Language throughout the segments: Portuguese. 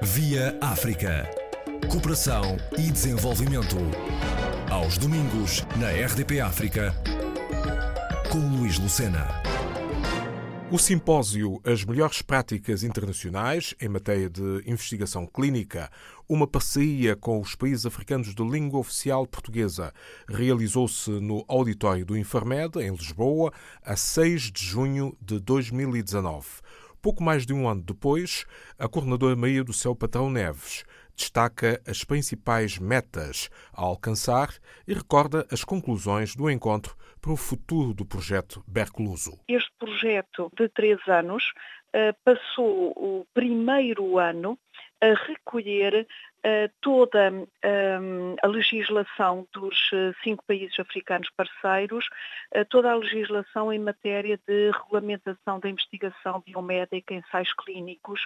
Via África. Cooperação e desenvolvimento. Aos domingos, na RDP África, com Luís Lucena. O simpósio As Melhores Práticas Internacionais em Matéria de Investigação Clínica, uma parceria com os países africanos de língua oficial portuguesa, realizou-se no auditório do Infarmed, em Lisboa, a 6 de junho de 2019. Pouco mais de um ano depois, a coordenadora Maria do Céu Patrão Neves destaca as principais metas a alcançar e recorda as conclusões do encontro para o futuro do projeto Bercluso. Este projeto de três anos eh, passou o primeiro ano a recolher uh, toda um, ehm, a legislação dos uh, cinco países africanos parceiros, uh, toda a legislação em matéria de regulamentação da investigação biomédica, ensaios clínicos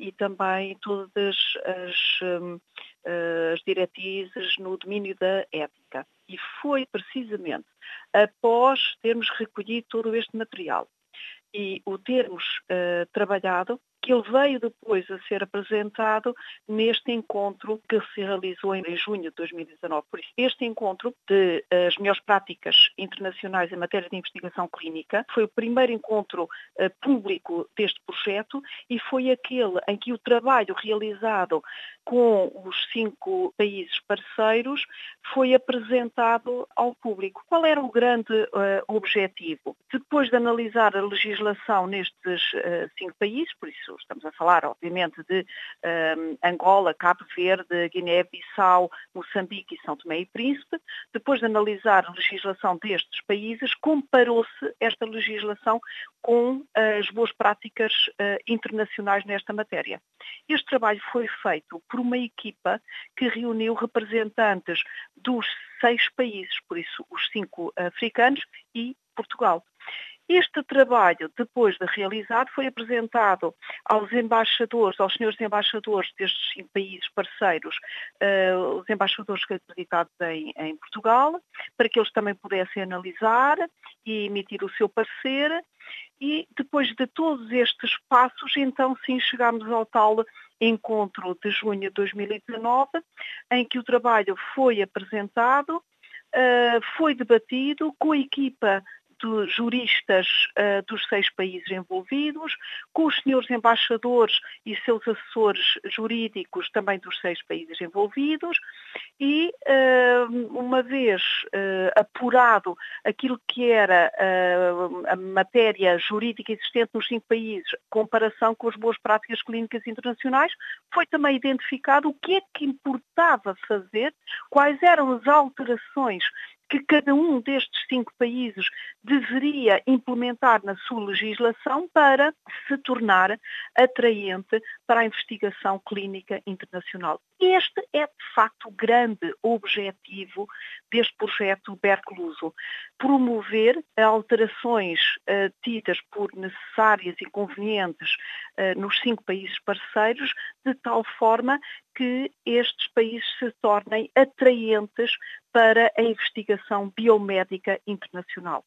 e também todas as, um, as diretrizes no domínio da ética. E foi precisamente após termos recolhido todo este material e o termos trabalhado que ele veio depois a ser apresentado neste encontro que se realizou em junho de 2019. Por isso, este encontro de eh, as melhores práticas internacionais em matéria de investigação clínica foi o primeiro encontro uh, público deste projeto e foi aquele em que o trabalho realizado com os cinco países parceiros foi apresentado ao público. Qual era o grande uh, objetivo? Depois de analisar a legislação nestes uh, cinco países, por isso estamos a falar, obviamente, de um, Angola, Cabo Verde, Guiné-Bissau, Moçambique e São Tomé e Príncipe. Depois de analisar a legislação destes países, comparou-se esta legislação com as boas práticas uh, internacionais nesta matéria. Este trabalho foi feito por uma equipa que reuniu representantes dos seis países, por isso os cinco africanos e Portugal. Este trabalho, depois de realizado, foi apresentado aos embaixadores, aos senhores embaixadores destes países parceiros, uh, os embaixadores acreditados em, em Portugal, para que eles também pudessem analisar e emitir o seu parecer. E depois de todos estes passos, então sim chegámos ao tal encontro de junho de 2019, em que o trabalho foi apresentado, uh, foi debatido com a equipa de juristas uh, dos seis países envolvidos, com os senhores embaixadores e seus assessores jurídicos também dos seis países envolvidos e, uh, uma vez uh, apurado aquilo que era a matéria jurídica existente nos cinco países, comparação com as boas práticas clínicas internacionais, foi também identificado o que é que importava fazer, quais eram as alterações que cada um destes cinco países deveria implementar na sua legislação para se tornar atraente para a investigação clínica internacional. Este é, de facto, o grande objetivo deste projeto Bercluso, promover alterações uh, tidas por necessárias e convenientes uh, nos cinco países parceiros, de tal forma que estes países se tornem atraentes para a investigação biomédica internacional,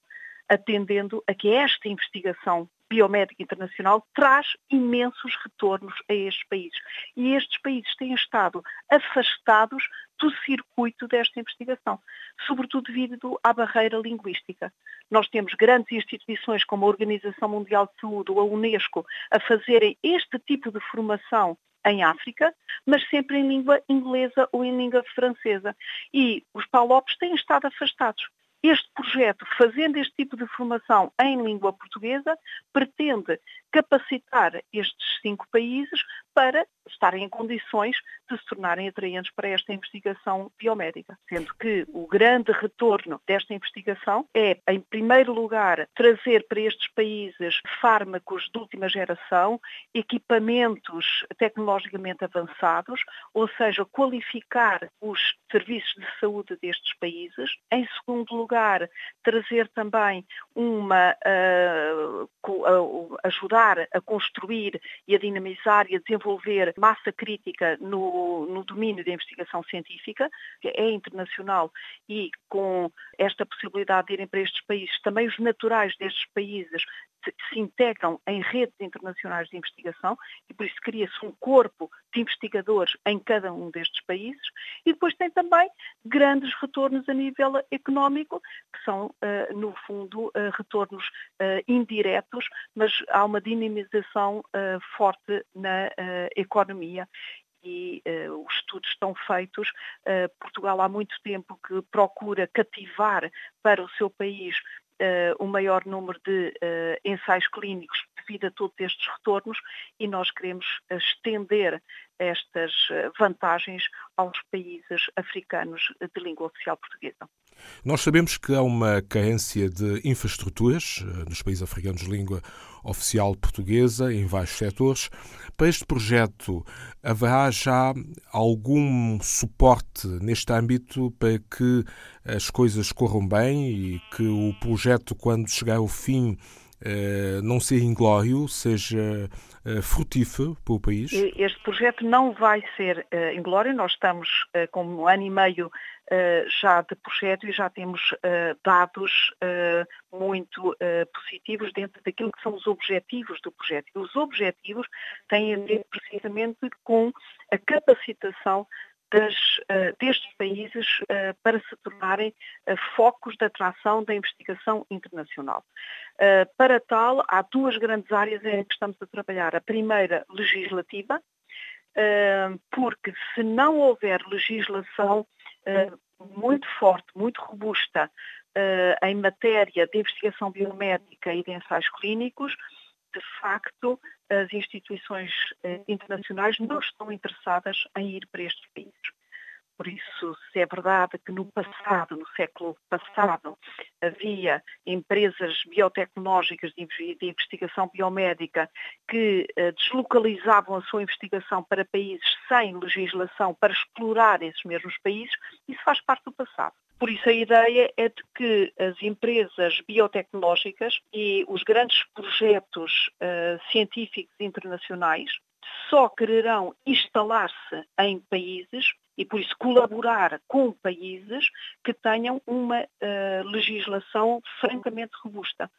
atendendo a que esta investigação biomédica internacional traz imensos retornos a estes países. E estes países têm estado afastados do circuito desta investigação, sobretudo devido à barreira linguística. Nós temos grandes instituições como a Organização Mundial de Saúde ou a Unesco a fazerem este tipo de formação em África, mas sempre em língua inglesa ou em língua francesa. E os PALOPs têm estado afastados. Este projeto, fazendo este tipo de formação em língua portuguesa, pretende capacitar estes cinco países para estarem em condições de se tornarem atraentes para esta investigação biomédica. Sendo que o grande retorno desta investigação é, em primeiro lugar, trazer para estes países fármacos de última geração, equipamentos tecnologicamente avançados, ou seja, qualificar os serviços de saúde destes países. Em segundo lugar, trazer também uma, uh, uh, ajudar a construir e a dinamizar e a desenvolver massa crítica no, no domínio da investigação científica, que é internacional e com esta possibilidade de irem para estes países, também os naturais destes países se integram em redes internacionais de investigação e por isso cria-se um corpo de investigadores em cada um destes países e depois tem também grandes retornos a nível económico, que são, uh, no fundo, uh, retornos uh, indiretos, mas há uma dinamização forte na economia e uh, os estudos estão feitos. Uh, Portugal há muito tempo que procura cativar para o seu país uh, o maior número de ensaios clínicos devido a todos estes retornos e nós queremos estender estas vantagens aos países africanos de língua oficial portuguesa. Nós sabemos que há uma carência de infraestruturas eh, nos países africanos de língua oficial portuguesa, em vários setores. Para este projeto, haverá já algum suporte neste âmbito para que as coisas corram bem e que o projeto, quando chegar ao fim, eh, não seja inglório, seja eh, frutífero para o país? Este projeto não vai ser inglório. Nós estamos com um ano e meio já de projeto e já temos uh, dados uh, muito positivos dentro daquilo que são os objetivos do projeto. E os objetivos têm a ver precisamente com a capacitação das, destes países para se tornarem focos de atração da investigação internacional. para tal, há duas grandes áreas em que estamos a trabalhar. A primeira, legislativa, porque se não houver legislação muito forte, muito robusta em matéria de investigação biomédica e de ensaios clínicos, de facto, as instituições internacionais não estão interessadas em ir para estes países. Por isso, se é verdade que no passado, no século passado, havia empresas biotecnológicas de investigação biomédica que eh, deslocalizavam a sua investigação para países sem legislação para explorar esses mesmos países, isso faz parte do passado. Por isso a ideia é de que as empresas biotecnológicas e os grandes projetos uh, científicos internacionais só quererão instalar-se em países e, por isso, colaborar com países que tenham uma uh, legislação francamente robusta.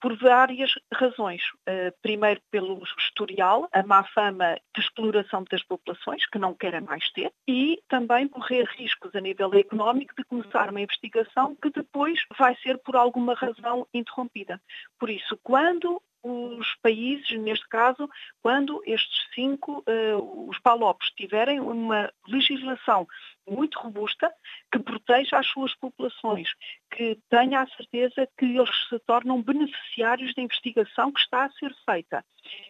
Por várias razões. Uh, primeiro, pelo historial, a má fama de exploração das populações, que não querem mais ter, e também correr riscos a nível económico de começar uma investigação que depois vai ser, por alguma razão, interrompida. Por isso, quando os países, neste caso, quando estes cinco, uh, os PALOPs, tiverem uma legislação muito robusta que proteja as suas populações, que tenha a certeza que eles se tornam beneficiários da investigação que está a ser feita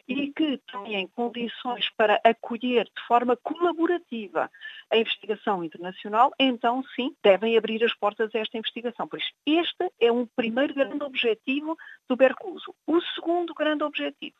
e que tenham condições para acolher de forma colaborativa a investigação internacional, então sim, devem abrir as portas a esta investigação. Por isso, este é um primeiro grande objetivo do Bercluso. O segundo grande objetivo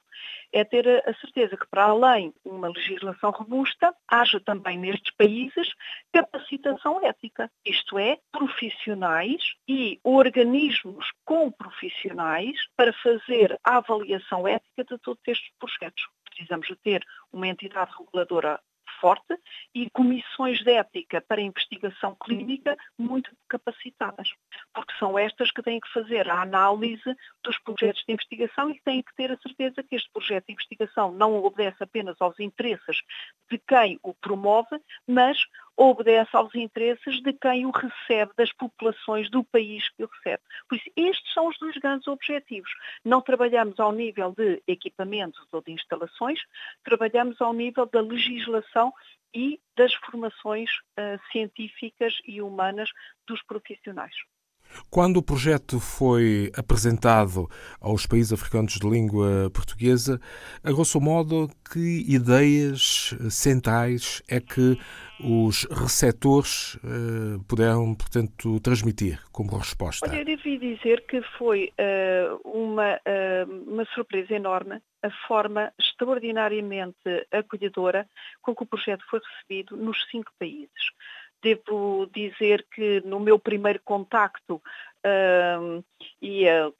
é ter a certeza que, para além de uma legislação robusta, haja também nestes países capacitação ética, isto é, profissionais e organismos com profissionais para fazer a avaliação ética de todos estes projetos. Precisamos de ter uma entidade reguladora forte e comissões de ética para investigação clínica muito capacitadas, porque são estas que têm que fazer a análise dos projetos de investigação e têm que ter a certeza que este projeto de investigação não obedece apenas aos interesses de quem o promove, mas obedece aos interesses de quem o recebe, das populações do país que o recebe. Por isso, estes são os dois grandes objetivos. Não trabalhamos ao nível de equipamentos ou de instalações, trabalhamos ao nível da legislação e das formações uh, científicas e humanas dos profissionais. Quando o projeto foi apresentado aos países africanos de língua portuguesa, a grosso modo, que ideias centrais é que os receptores eh, puderam, portanto, transmitir como resposta? Olha, eu devi dizer que foi uh, uma, uh, uma surpresa enorme a forma extraordinariamente acolhedora com que o projeto foi recebido nos cinco países. Devo dizer que no meu primeiro contacto uh, ia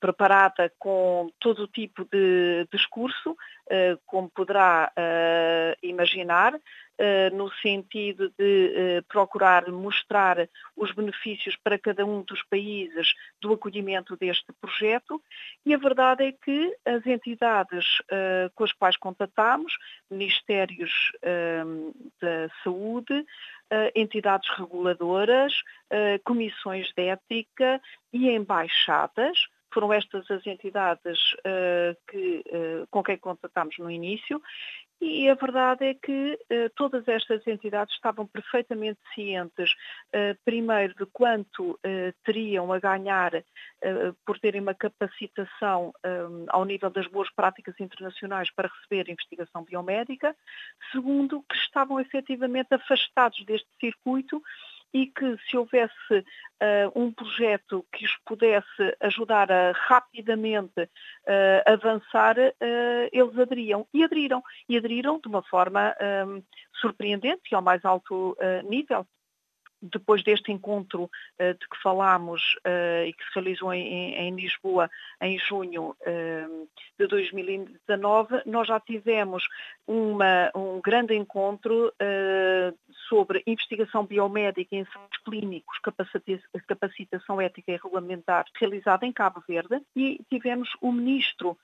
preparada com todo o tipo de discurso, uh, como poderá uh, imaginar, no sentido de eh, procurar mostrar os benefícios para cada um dos países do acolhimento deste projeto. E a verdade é que as entidades eh, com as quais contatamos, Ministérios da Saúde, entidades reguladoras, comissões de ética e embaixadas, foram estas as entidades uh, que, uh, com quem contatámos no início e a verdade é que uh, todas estas entidades estavam perfeitamente cientes, uh, primeiro, de quanto uh, teriam a ganhar por terem uma capacitação ao nível das boas práticas internacionais para receber investigação biomédica, segundo, que estavam efetivamente afastados deste circuito e que se houvesse uh, um projeto que os pudesse ajudar a rapidamente uh, avançar, uh, eles aderiam. E aderiram. E aderiram de uma forma surpreendente e ao mais alto nível depois deste encontro uh, de que falámos uh, e que se realizou em, em Lisboa em junho uh, de 2019, nós já tivemos uma, um grande encontro sobre investigação biomédica em ensaios clínicos, capacitação ética e regulamentar realizada em Cabo Verde e tivemos o Ministro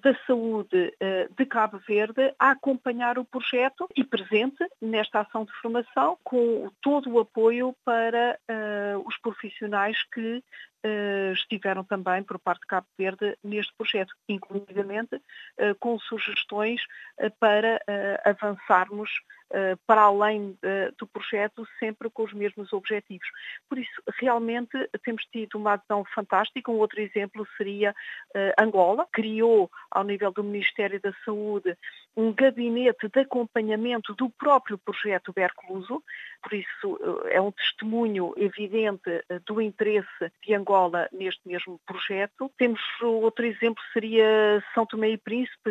da Saúde de Cabo Verde a acompanhar o projeto e presente nesta ação de formação com todo o apoio apoio para uh, os profissionais que uh, estiveram também por parte de Cabo Verde neste projeto, inclusivamente uh, com sugestões para avançarmos para além do projeto, sempre com os mesmos objetivos. Por isso, realmente temos tido uma adesão fantástica. Um outro exemplo seria Angola, criou ao nível do Ministério da Saúde um gabinete de acompanhamento do próprio projeto Bercluso, por isso é um testemunho evidente do interesse de Angola neste mesmo projeto. Temos outro exemplo, seria São Tomé e Príncipe,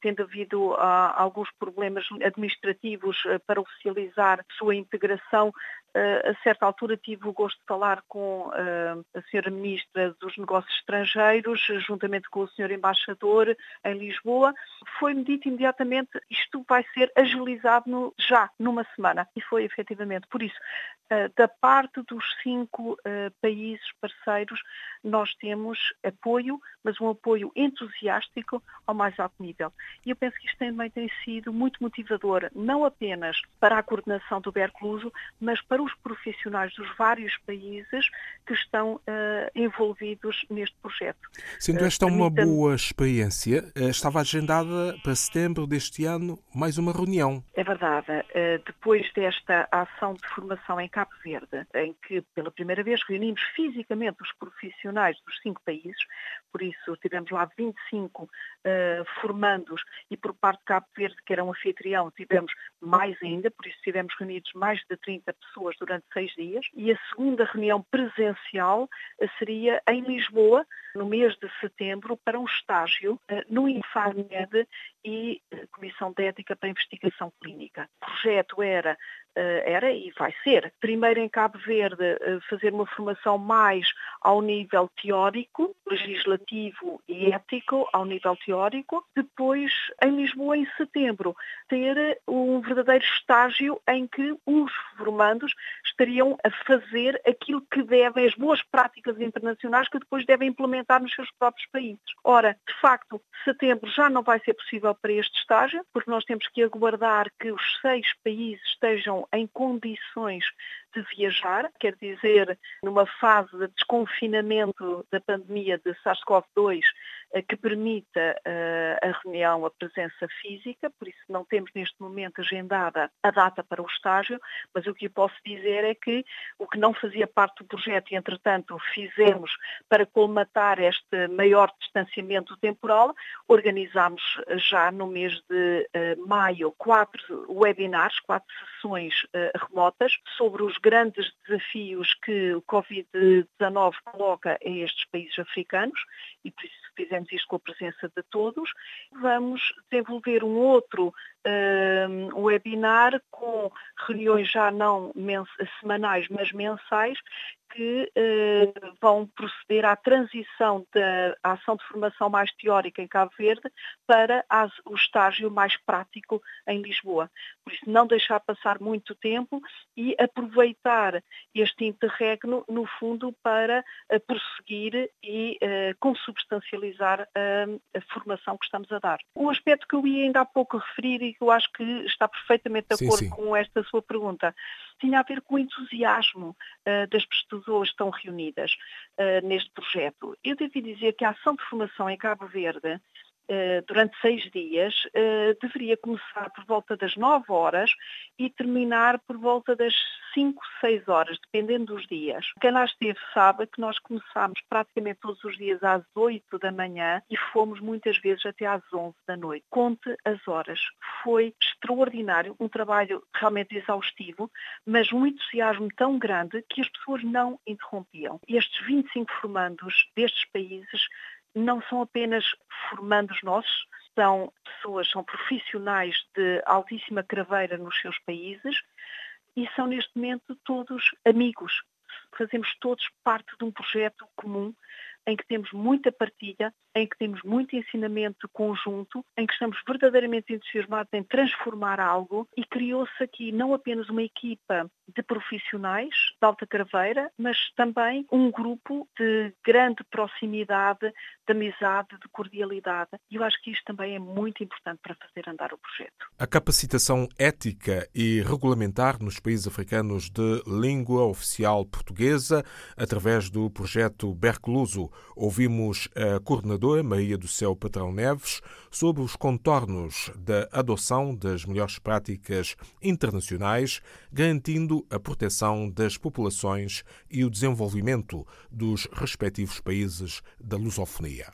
tendo havido alguns problemas administrativos para oficializar sua integração a certa altura tive o gosto de falar com a senhora Ministra dos Negócios Estrangeiros, juntamente com o senhor Embaixador em Lisboa. Foi-me dito imediatamente isto vai ser agilizado no, já, numa semana. E foi efetivamente. Por isso, da parte dos cinco países parceiros, nós temos apoio, mas um apoio entusiástico ao mais alto nível. E eu penso que isto também tem sido muito motivador, não apenas para a coordenação do Bercluso, mas para os profissionais dos vários países que estão uh, envolvidos neste projeto. Sendo esta uh, uma boa experiência, uh, estava agendada para setembro deste ano mais uma reunião. É verdade. depois desta ação de formação em Cabo Verde, em que pela primeira vez reunimos fisicamente os profissionais dos cinco países, por isso tivemos lá 25 formandos e por parte de Cabo Verde, que era um anfitrião, tivemos mais ainda, por isso tivemos reunidos mais de 30 pessoas durante seis dias. E a segunda reunião presencial seria em Lisboa, no mês de setembro, para um estágio eh, no Infarmed e eh, Comissão de Ética para Investigação Clínica. O projeto era era e vai ser, primeiro em Cabo Verde, fazer uma formação mais ao nível teórico, legislativo e ético, ao nível teórico. Depois, em Lisboa, em setembro, ter um verdadeiro estágio em que os formandos estariam a fazer aquilo que devem, as boas práticas internacionais que depois devem implementar nos seus próprios países. Ora, de facto, setembro já não vai ser possível para este estágio, porque nós temos que aguardar que os seis países estejam em condições de viajar, quer dizer, numa fase de desconfinamento da pandemia de SARS-CoV-2 eh, que permita eh, a reunião, a presença física, por isso não temos neste momento agendada a data para o estágio, mas o que eu posso dizer é que o que não fazia parte do projeto e, entretanto, fizemos para colmatar este maior distanciamento temporal, organizámos já no mês de eh, maio quatro webinars, quatro sessões remotas sobre os grandes desafios que o Covid-19 coloca a estes países africanos e por isso fizemos com a presença de todos. Vamos desenvolver um outro um webinar com reuniões já não semanais, mas mensais, que eh, vão proceder à transição da ação de formação mais teórica em Cabo Verde para as, o estágio mais prático em Lisboa. Por isso, não deixar passar muito tempo e aproveitar este interregno, no fundo, para uh, prosseguir e uh, consubstancializar uh, a formação que estamos a dar. Um aspecto que eu ia ainda há pouco referir e que eu acho que está perfeitamente de acordo sim, sim. com esta sua pergunta, tinha a ver com o entusiasmo das pessoas que estão reunidas neste projeto. Eu devo dizer que a ação de formação em Cabo Verde durante seis dias, eh, deveria começar por volta das 9 horas e terminar por volta das 5, 6 horas, dependendo dos dias. Quem lá esteve sabe que nós começámos praticamente todos os dias às 8 da manhã e fomos muitas vezes até às 11 da noite. Conte as horas. Foi extraordinário, um trabalho realmente exaustivo, mas um entusiasmo tão grande que as pessoas não interrompiam. Estes 25 formandos destes países não são apenas formandos nossos, são pessoas, são profissionais de altíssima craveira nos seus países e são neste momento todos amigos. Fazemos todos parte de um projeto comum em que temos muita partilha, em que temos muito ensinamento conjunto, em que estamos verdadeiramente entusiasmados em transformar algo e criou-se aqui não apenas uma equipa de profissionais de alta craveira, mas também um grupo de grande proximidade, de amizade, de cordialidade. E eu acho que isto também é muito importante para fazer andar o projeto. A capacitação ética e regulamentar nos países africanos de língua oficial portuguesa, através do projeto Bercluso, ouvimos a coordenadora Maria do Céu Patrão Neves sobre os contornos da adoção das melhores práticas internacionais, garantindo a proteção das populações e o desenvolvimento dos respectivos países da lusofonia.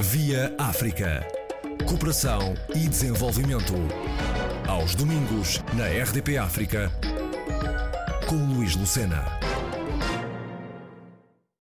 Via África. Cooperação e desenvolvimento. Aos domingos, na RDP África, com Luís Lucena.